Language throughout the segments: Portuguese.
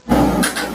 Thank you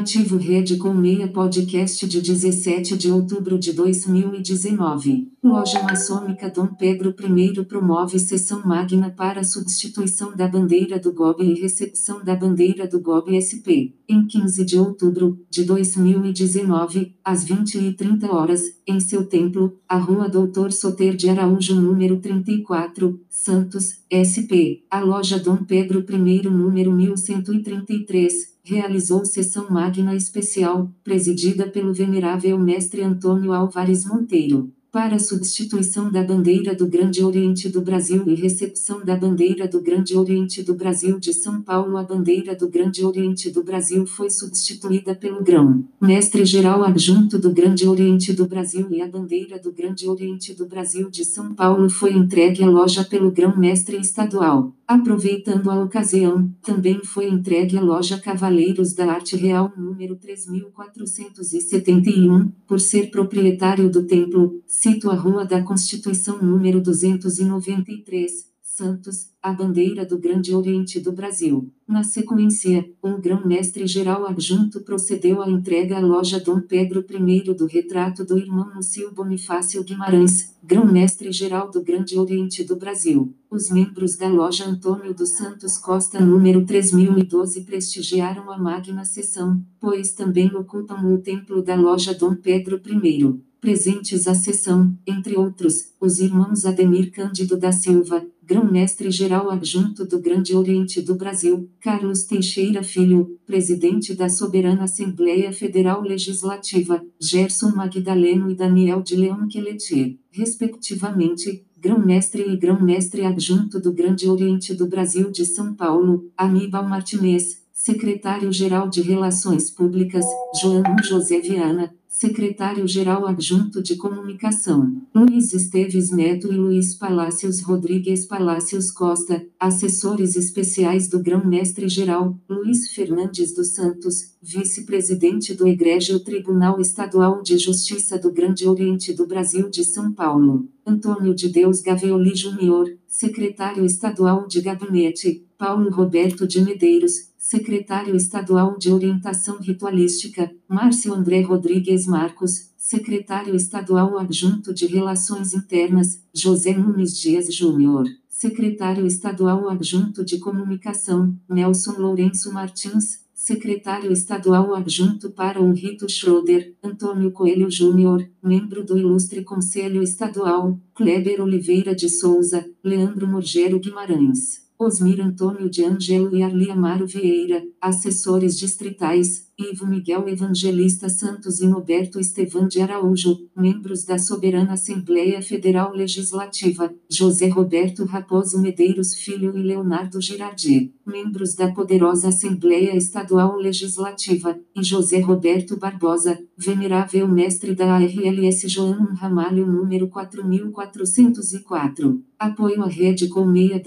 Ativo Rede com Meia Podcast de 17 de outubro de 2019. Loja Maçônica Dom Pedro I promove sessão magna para substituição da bandeira do GOB e recepção da bandeira do GOB SP. Em 15 de outubro de 2019, às 20h30 horas, em seu templo, a Rua Doutor Soter de Araújo número 34, Santos, SP. A loja Dom Pedro I número 1133 realizou sessão magna especial, presidida pelo venerável mestre Antônio Álvares Monteiro para substituição da bandeira do Grande Oriente do Brasil e recepção da bandeira do Grande Oriente do Brasil de São Paulo. A bandeira do Grande Oriente do Brasil foi substituída pelo grão mestre-geral adjunto do Grande Oriente do Brasil e a bandeira do Grande Oriente do Brasil de São Paulo foi entregue à loja pelo grão-mestre estadual. Aproveitando a ocasião, também foi entregue à loja Cavaleiros da Arte Real número 3471, por ser proprietário do templo, cito a Rua da Constituição número 293, Santos, a bandeira do Grande Oriente do Brasil. Na sequência, um grão-mestre-geral adjunto procedeu à entrega à loja Dom Pedro I do retrato do irmão Múcio Bonifácio Guimarães, grão-mestre-geral do Grande Oriente do Brasil. Os membros da loja Antônio dos Santos Costa número 3012 prestigiaram a magna sessão, pois também ocupam o templo da loja Dom Pedro I presentes à sessão, entre outros, os irmãos Ademir Cândido da Silva, grão-mestre-geral adjunto do Grande Oriente do Brasil, Carlos Teixeira Filho, presidente da Soberana Assembleia Federal Legislativa, Gerson Magdaleno e Daniel de Leão Queletier, respectivamente, grão-mestre e grão-mestre adjunto do Grande Oriente do Brasil de São Paulo, Aníbal Martinez, secretário-geral de Relações Públicas, João José Viana, secretário-geral adjunto de comunicação, Luiz Esteves Neto e Luiz Palácios Rodrigues Palácios Costa, assessores especiais do Grão-Mestre-Geral, Luiz Fernandes dos Santos, vice-presidente do Egrégio Tribunal Estadual de Justiça do Grande Oriente do Brasil de São Paulo, Antônio de Deus Gavioli Júnior, secretário estadual de gabinete, Paulo Roberto de Medeiros, secretário estadual de Orientação Ritualística, Márcio André Rodrigues Marcos, secretário estadual adjunto de Relações Internas, José Nunes Dias Júnior, secretário estadual adjunto de Comunicação, Nelson Lourenço Martins, secretário estadual adjunto para o Rito Schroeder, Antônio Coelho Júnior, membro do Ilustre Conselho Estadual, Kleber Oliveira de Souza, Leandro Morgero Guimarães. Osmir Antônio de Angelo e Arli Amaro Vieira, assessores distritais, Ivo Miguel Evangelista Santos e Noberto Estevan de Araújo, membros da Soberana Assembleia Federal Legislativa, José Roberto Raposo Medeiros Filho e Leonardo Girardi, membros da poderosa Assembleia Estadual Legislativa, e José Roberto Barbosa, venerável mestre da ARLS João Ramalho número 4404. Apoio à rede colmeia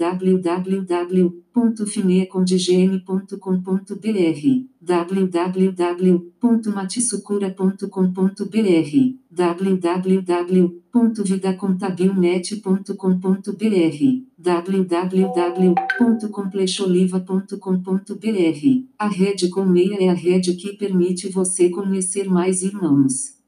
www.fineacondigene.com.br www.matisucura.com.br www.vidacontabilnet.com.br www.complexoliva.com.br A rede colmeia é a rede que permite você conhecer mais irmãos.